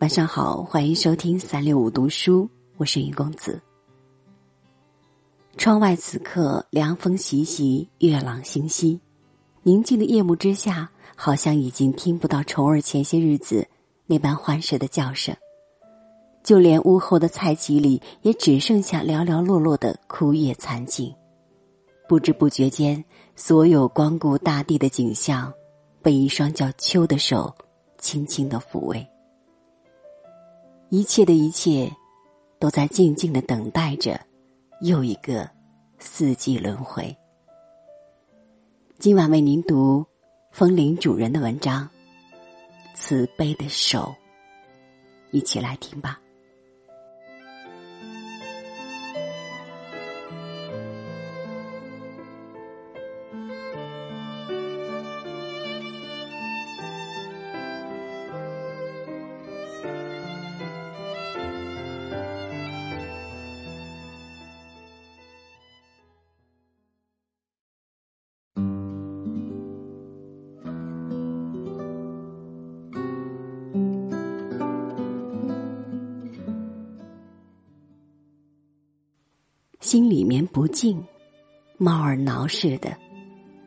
晚上好，欢迎收听三六五读书，我是云公子。窗外此刻凉风习习，月朗星稀，宁静的夜幕之下，好像已经听不到虫儿前些日子那般欢实的叫声，就连屋后的菜畦里，也只剩下寥寥落落的枯叶残茎。不知不觉间，所有光顾大地的景象，被一双叫秋的手轻轻的抚慰。一切的一切，都在静静的等待着又一个四季轮回。今晚为您读风铃主人的文章《慈悲的手》，一起来听吧。心里面不静，猫儿挠似的，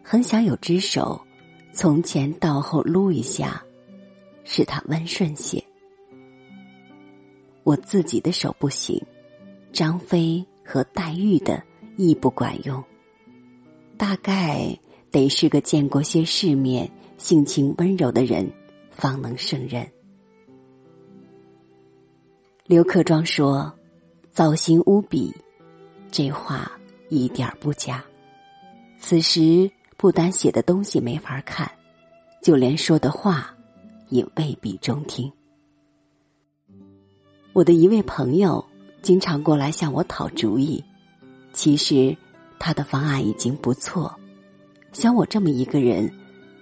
很想有只手，从前到后撸一下，使它温顺些。我自己的手不行，张飞和黛玉的亦不管用，大概得是个见过些世面、性情温柔的人，方能胜任。刘克庄说：“造型无比。”这话一点不假。此时不单写的东西没法看，就连说的话也未必中听。我的一位朋友经常过来向我讨主意，其实他的方案已经不错，像我这么一个人，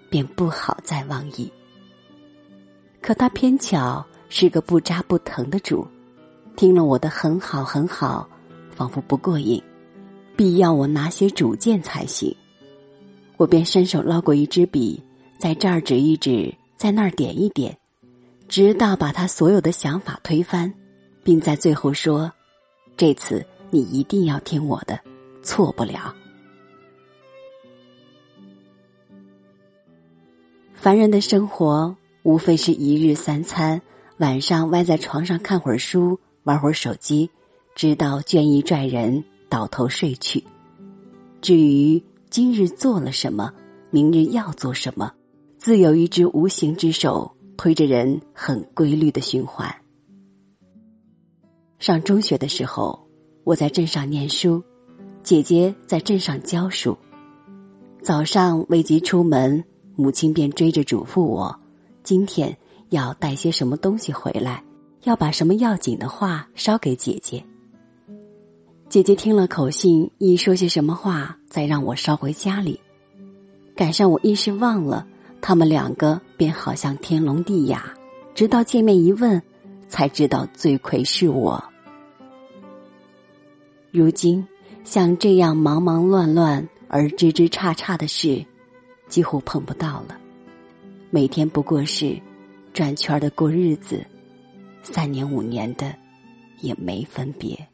便不好再妄议。可他偏巧是个不扎不疼的主，听了我的很好很好。仿佛不过瘾，必要我拿些主见才行。我便伸手捞过一支笔，在这儿指一指，在那儿点一点，直到把他所有的想法推翻，并在最后说：“这次你一定要听我的，错不了。”凡人的生活无非是一日三餐，晚上歪在床上看会儿书，玩会儿手机。直到倦意拽人，倒头睡去。至于今日做了什么，明日要做什么，自有一只无形之手推着人，很规律的循环。上中学的时候，我在镇上念书，姐姐在镇上教书。早上未及出门，母亲便追着嘱咐我：今天要带些什么东西回来，要把什么要紧的话捎给姐姐。姐姐听了口信，一说些什么话，再让我捎回家里。赶上我一时忘了，他们两个便好像天聋地哑。直到见面一问，才知道罪魁是我。如今像这样忙忙乱乱而枝枝杈杈的事，几乎碰不到了。每天不过是转圈的过日子，三年五年的也没分别。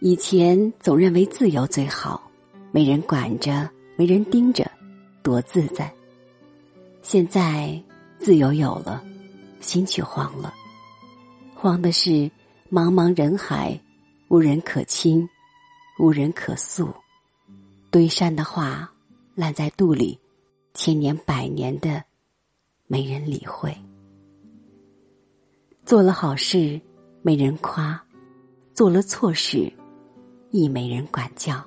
以前总认为自由最好，没人管着，没人盯着，多自在。现在自由有了，心却慌了。慌的是茫茫人海，无人可亲，无人可诉。堆山的话烂在肚里，千年百年的，没人理会。做了好事，没人夸；做了错事。亦没人管教。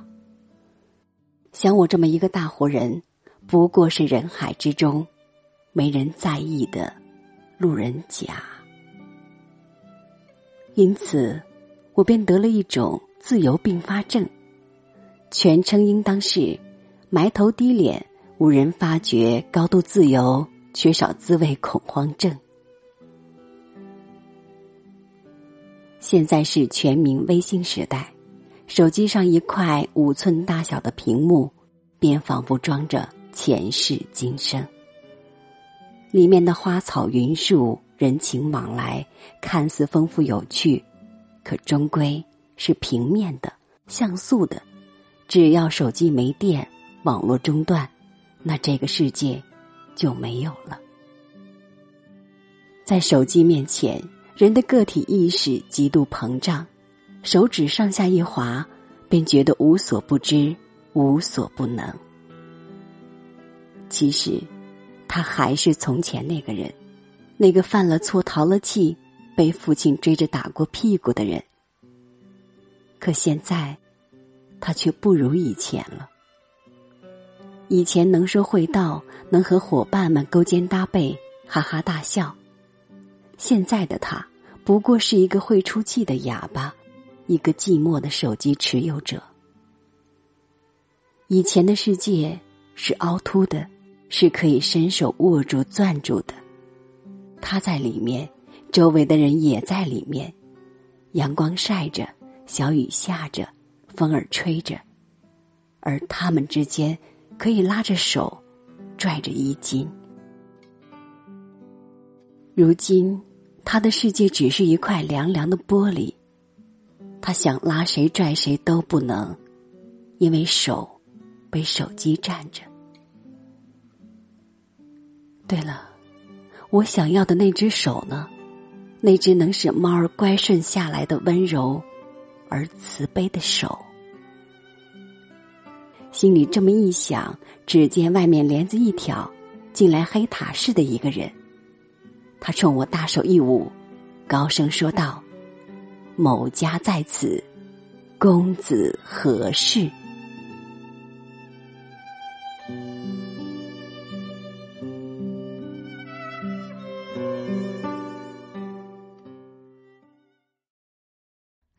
像我这么一个大活人，不过是人海之中没人在意的路人甲。因此，我便得了一种自由并发症，全称应当是埋头低脸，无人发觉高度自由，缺少滋味恐慌症。现在是全民微信时代。手机上一块五寸大小的屏幕，便仿佛装着前世今生。里面的花草云树、人情往来，看似丰富有趣，可终归是平面的、像素的。只要手机没电、网络中断，那这个世界就没有了。在手机面前，人的个体意识极度膨胀，手指上下一滑，便觉得无所不知、无所不能。其实，他还是从前那个人，那个犯了错、逃了气、被父亲追着打过屁股的人。可现在，他却不如以前了。以前能说会道，能和伙伴们勾肩搭背、哈哈大笑。现在的他不过是一个会出气的哑巴，一个寂寞的手机持有者。以前的世界是凹凸的，是可以伸手握住、攥住的。他在里面，周围的人也在里面。阳光晒着，小雨下着，风儿吹着，而他们之间可以拉着手，拽着衣襟。如今。他的世界只是一块凉凉的玻璃，他想拉谁拽谁都不能，因为手被手机占着。对了，我想要的那只手呢？那只能使猫儿乖顺下来的温柔而慈悲的手。心里这么一想，只见外面帘子一挑，进来黑塔似的一个人。他冲我大手一舞，高声说道：“某家在此，公子何事？”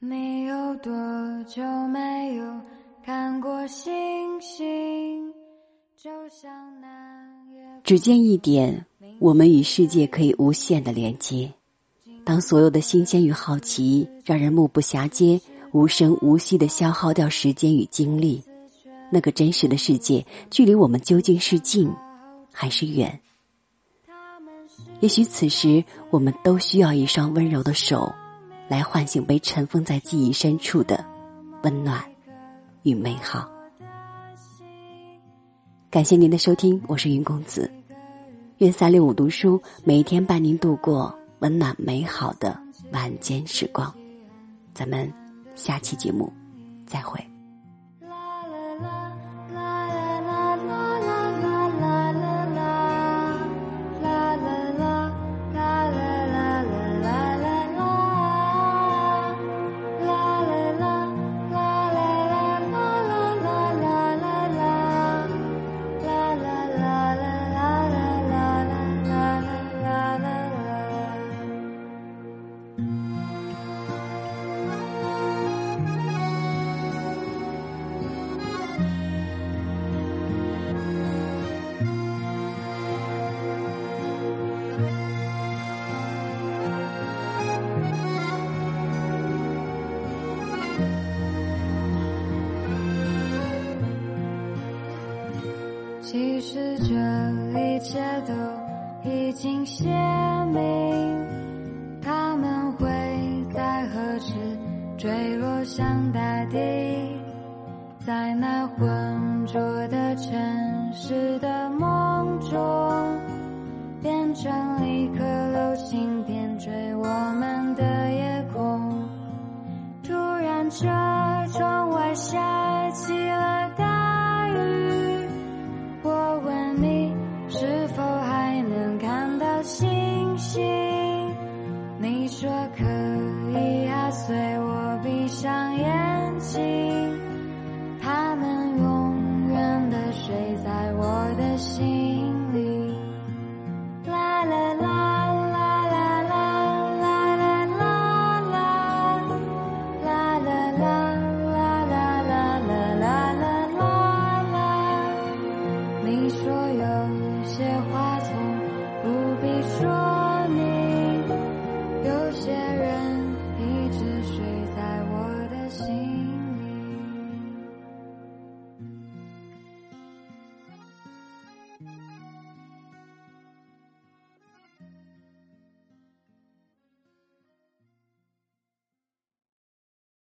你有多久没有看过星星？就像那只见一点。我们与世界可以无限的连接。当所有的新鲜与好奇让人目不暇接、无声无息的消耗掉时间与精力，那个真实的世界距离我们究竟是近还是远？也许此时我们都需要一双温柔的手，来唤醒被尘封在记忆深处的温暖与美好。感谢您的收听，我是云公子。愿三六五读书每一天伴您度过温暖美好的晚间时光，咱们下期节目再会。是坠落向大地，在那浑浊的城市的梦中，变成一颗